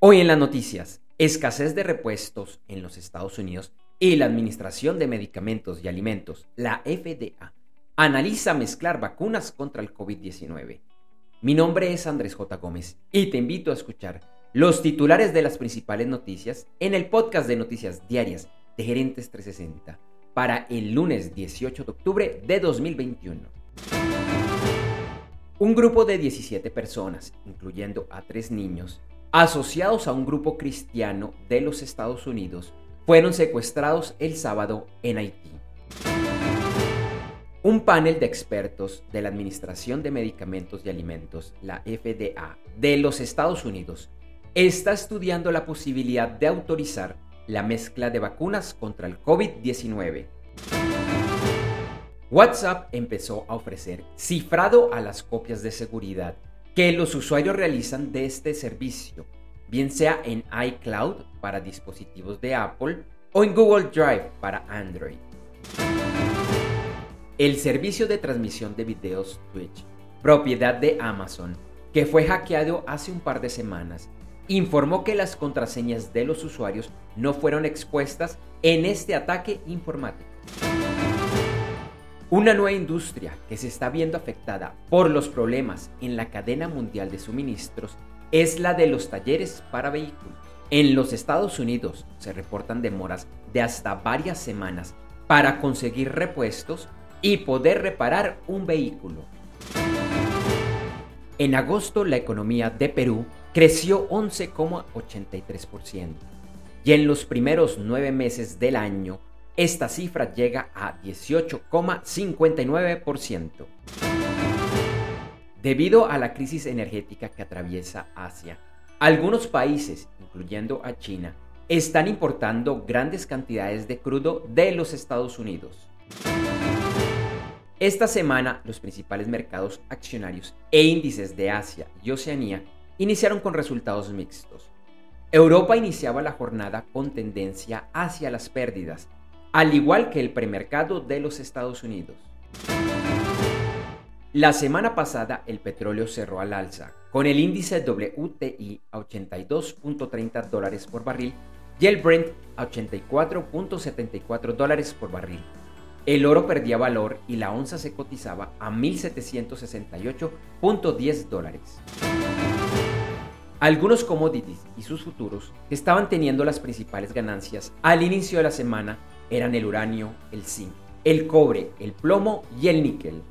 Hoy en las noticias, escasez de repuestos en los Estados Unidos y la Administración de Medicamentos y Alimentos, la FDA, analiza mezclar vacunas contra el COVID-19. Mi nombre es Andrés J. Gómez y te invito a escuchar los titulares de las principales noticias en el podcast de noticias diarias de Gerentes 360 para el lunes 18 de octubre de 2021. Un grupo de 17 personas, incluyendo a tres niños, asociados a un grupo cristiano de los Estados Unidos, fueron secuestrados el sábado en Haití. Un panel de expertos de la Administración de Medicamentos y Alimentos, la FDA, de los Estados Unidos, está estudiando la posibilidad de autorizar la mezcla de vacunas contra el COVID-19. WhatsApp empezó a ofrecer cifrado a las copias de seguridad que los usuarios realizan de este servicio, bien sea en iCloud para dispositivos de Apple o en Google Drive para Android. El servicio de transmisión de videos Twitch, propiedad de Amazon, que fue hackeado hace un par de semanas, informó que las contraseñas de los usuarios no fueron expuestas en este ataque informático. Una nueva industria que se está viendo afectada por los problemas en la cadena mundial de suministros es la de los talleres para vehículos. En los Estados Unidos se reportan demoras de hasta varias semanas para conseguir repuestos y poder reparar un vehículo. En agosto la economía de Perú creció 11,83% y en los primeros nueve meses del año esta cifra llega a 18,59%. Debido a la crisis energética que atraviesa Asia, algunos países, incluyendo a China, están importando grandes cantidades de crudo de los Estados Unidos. Esta semana, los principales mercados accionarios e índices de Asia y Oceanía iniciaron con resultados mixtos. Europa iniciaba la jornada con tendencia hacia las pérdidas, al igual que el premercado de los Estados Unidos. La semana pasada el petróleo cerró al alza, con el índice WTI a 82.30 dólares por barril y el Brent a 84.74 dólares por barril. El oro perdía valor y la onza se cotizaba a 1.768.10 dólares. Algunos commodities y sus futuros estaban teniendo las principales ganancias al inicio de la semana eran el uranio, el zinc, el cobre, el plomo y el níquel.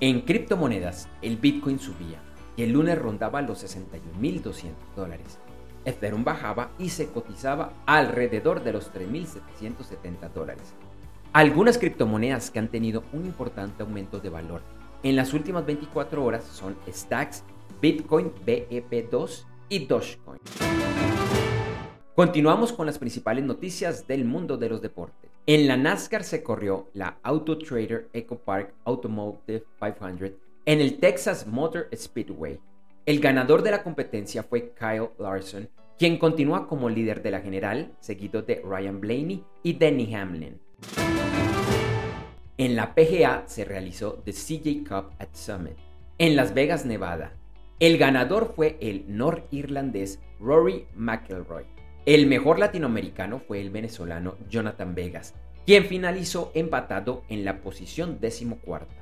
En criptomonedas, el Bitcoin subía y el lunes rondaba los 61.200 dólares. Ethereum bajaba y se cotizaba alrededor de los 3.770 dólares. Algunas criptomonedas que han tenido un importante aumento de valor en las últimas 24 horas son Stacks, Bitcoin BEP2 y Dogecoin. Continuamos con las principales noticias del mundo de los deportes. En la NASCAR se corrió la Auto Trader Eco Park Automotive 500 en el Texas Motor Speedway. El ganador de la competencia fue Kyle Larson, quien continúa como líder de la general, seguido de Ryan Blaney y Denny Hamlin. En la PGA se realizó The CJ Cup at Summit, en Las Vegas, Nevada. El ganador fue el norirlandés Rory McIlroy. El mejor latinoamericano fue el venezolano Jonathan Vegas, quien finalizó empatado en la posición decimocuarta.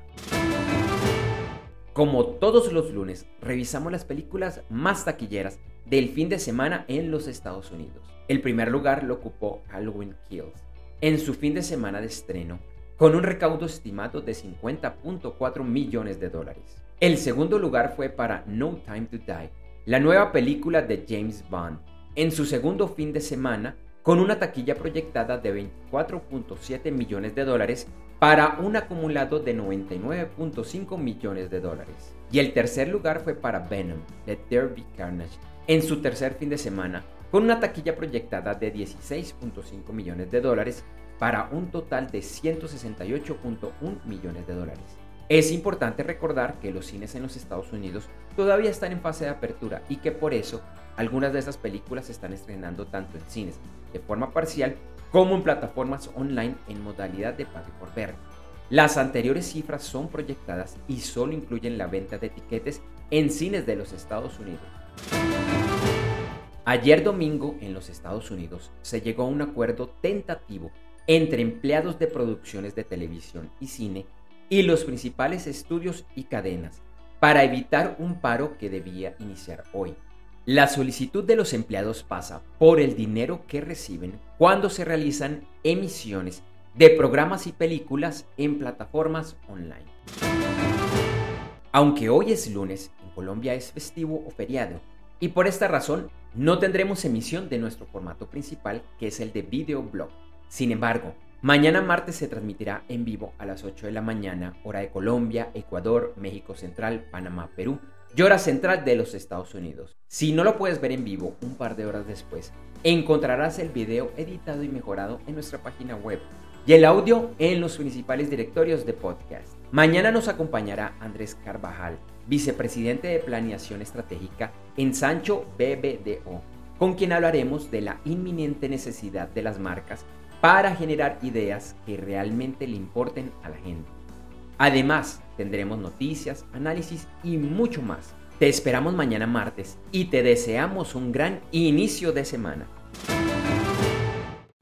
Como todos los lunes, revisamos las películas más taquilleras del fin de semana en los Estados Unidos. El primer lugar lo ocupó Halloween Kills, en su fin de semana de estreno, con un recaudo estimado de 50.4 millones de dólares. El segundo lugar fue para No Time to Die, la nueva película de James Bond, en su segundo fin de semana con una taquilla proyectada de 24.7 millones de dólares para un acumulado de 99.5 millones de dólares. Y el tercer lugar fue para Venom, de Derby Carnage, en su tercer fin de semana con una taquilla proyectada de 16.5 millones de dólares para un total de 168.1 millones de dólares. Es importante recordar que los cines en los Estados Unidos todavía están en fase de apertura y que por eso algunas de esas películas se están estrenando tanto en cines de forma parcial como en plataformas online en modalidad de pago por ver. Las anteriores cifras son proyectadas y solo incluyen la venta de etiquetes en cines de los Estados Unidos. Ayer domingo en los Estados Unidos se llegó a un acuerdo tentativo entre empleados de producciones de televisión y cine y los principales estudios y cadenas para evitar un paro que debía iniciar hoy. La solicitud de los empleados pasa por el dinero que reciben cuando se realizan emisiones de programas y películas en plataformas online. Aunque hoy es lunes, en Colombia es festivo o feriado, y por esta razón no tendremos emisión de nuestro formato principal, que es el de videoblog. Sin embargo, mañana martes se transmitirá en vivo a las 8 de la mañana, hora de Colombia, Ecuador, México Central, Panamá, Perú, hora central de los Estados Unidos. Si no lo puedes ver en vivo un par de horas después, encontrarás el video editado y mejorado en nuestra página web y el audio en los principales directorios de podcast. Mañana nos acompañará Andrés Carvajal, vicepresidente de Planeación Estratégica en Sancho BBDO, con quien hablaremos de la inminente necesidad de las marcas para generar ideas que realmente le importen a la gente. Además, tendremos noticias, análisis y mucho más. Te esperamos mañana martes y te deseamos un gran inicio de semana.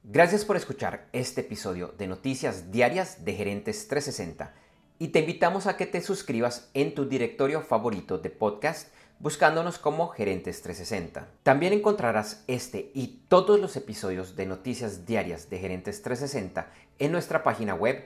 Gracias por escuchar este episodio de Noticias Diarias de Gerentes 360 y te invitamos a que te suscribas en tu directorio favorito de podcast buscándonos como Gerentes 360. También encontrarás este y todos los episodios de Noticias Diarias de Gerentes 360 en nuestra página web